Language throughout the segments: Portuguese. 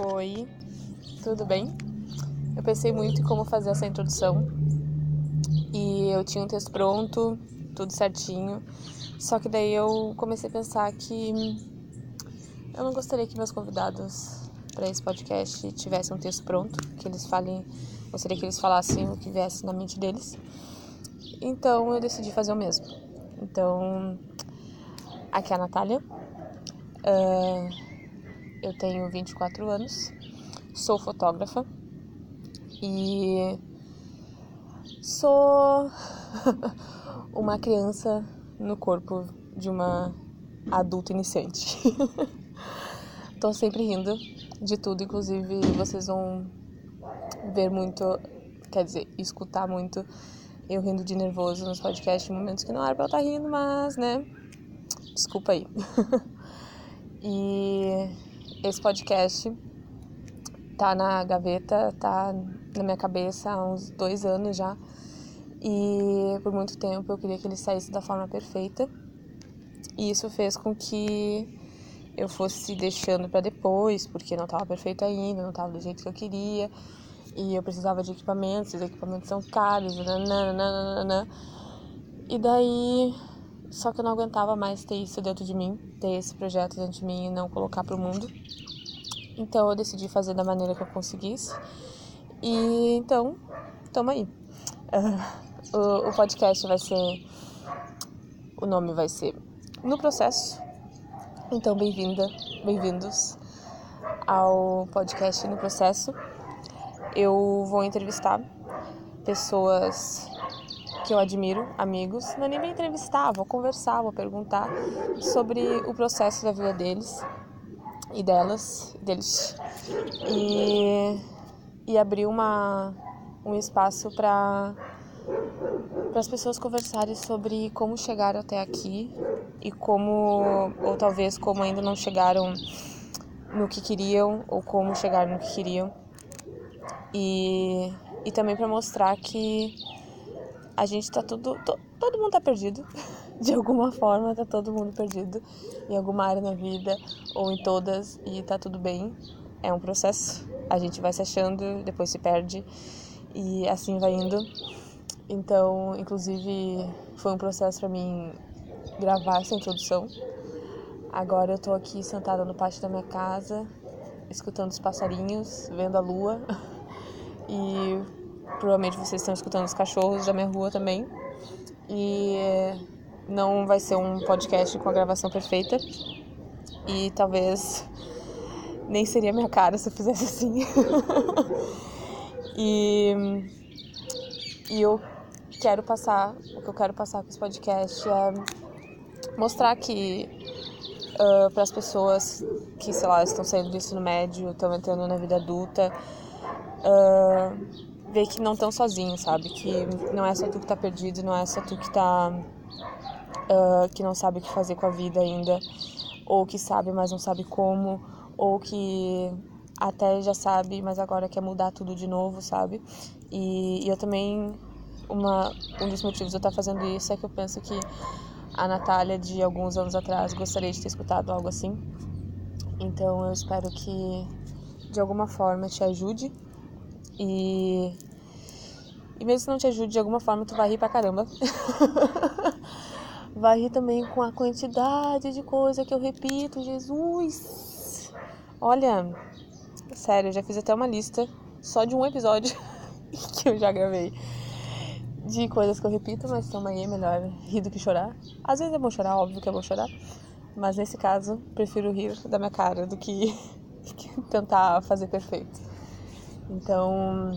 Oi, tudo bem? Eu pensei muito em como fazer essa introdução e eu tinha um texto pronto, tudo certinho, só que daí eu comecei a pensar que eu não gostaria que meus convidados para esse podcast tivessem um texto pronto, que eles falem, gostaria que eles falassem o que viesse na mente deles. Então eu decidi fazer o mesmo. Então, aqui é a Natália. Uh, eu tenho 24 anos, sou fotógrafa e sou uma criança no corpo de uma adulta iniciante. Tô sempre rindo de tudo, inclusive vocês vão ver muito, quer dizer, escutar muito eu rindo de nervoso nos podcasts em momentos que não era pra eu estar tá rindo, mas, né, desculpa aí. e esse podcast tá na gaveta, tá na minha cabeça há uns dois anos já. E por muito tempo eu queria que ele saísse da forma perfeita. E isso fez com que eu fosse deixando para depois, porque não estava perfeito ainda, não estava do jeito que eu queria. E eu precisava de equipamentos, os equipamentos são caros, nananana. E daí, só que eu não aguentava mais ter isso dentro de mim, ter esse projeto dentro de mim e não colocar pro mundo. Então eu decidi fazer da maneira que eu conseguisse. E então, tamo aí. O, o podcast vai ser. O nome vai ser No Processo. Então, bem-vinda, bem-vindos ao podcast No Processo. Eu vou entrevistar pessoas que eu admiro, amigos. Não é nem vou conversar, vou perguntar sobre o processo da vida deles e delas, deles. E, e abrir uma, um espaço para para as pessoas conversarem sobre como chegaram até aqui e como, ou talvez como ainda não chegaram no que queriam ou como chegaram no que queriam. E, e também para mostrar que a gente tá tudo. To, todo mundo tá perdido. De alguma forma tá todo mundo perdido em alguma área na vida ou em todas e tá tudo bem. É um processo. A gente vai se achando, depois se perde e assim vai indo. Então, inclusive, foi um processo para mim gravar essa introdução. Agora eu tô aqui sentada no pátio da minha casa, escutando os passarinhos, vendo a lua e Provavelmente vocês estão escutando os cachorros da minha rua também. E não vai ser um podcast com a gravação perfeita. E talvez nem seria minha cara se eu fizesse assim. e, e eu quero passar, o que eu quero passar com esse podcast é mostrar que uh, para as pessoas que, sei lá, estão saindo do ensino médio, estão entrando na vida adulta, uh, ver que não estão sozinhos, sabe? Que não é só tu que tá perdido, não é só tu que tá. Uh, que não sabe o que fazer com a vida ainda, ou que sabe, mas não sabe como, ou que até já sabe, mas agora quer mudar tudo de novo, sabe? E, e eu também. Uma, um dos motivos de eu estar fazendo isso é que eu penso que a Natália de alguns anos atrás gostaria de ter escutado algo assim. Então eu espero que de alguma forma te ajude e. E mesmo se não te ajude de alguma forma, tu vai rir pra caramba. vai rir também com a quantidade de coisa que eu repito, Jesus! Olha, sério, eu já fiz até uma lista só de um episódio que eu já gravei de coisas que eu repito, mas toma aí, é melhor rir do que chorar. Às vezes é bom chorar, óbvio que é bom chorar, mas nesse caso, prefiro rir da minha cara do que tentar fazer perfeito. Então,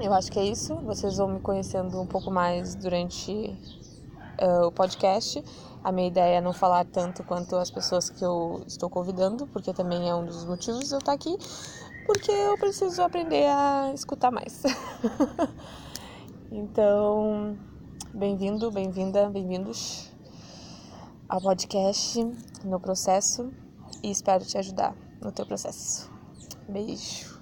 eu acho que é isso. Vocês vão me conhecendo um pouco mais durante uh, o podcast. A minha ideia é não falar tanto quanto as pessoas que eu estou convidando, porque também é um dos motivos de eu estar aqui, porque eu preciso aprender a escutar mais. então, bem-vindo, bem-vinda, bem-vindos ao podcast no processo e espero te ajudar no teu processo. Beijo.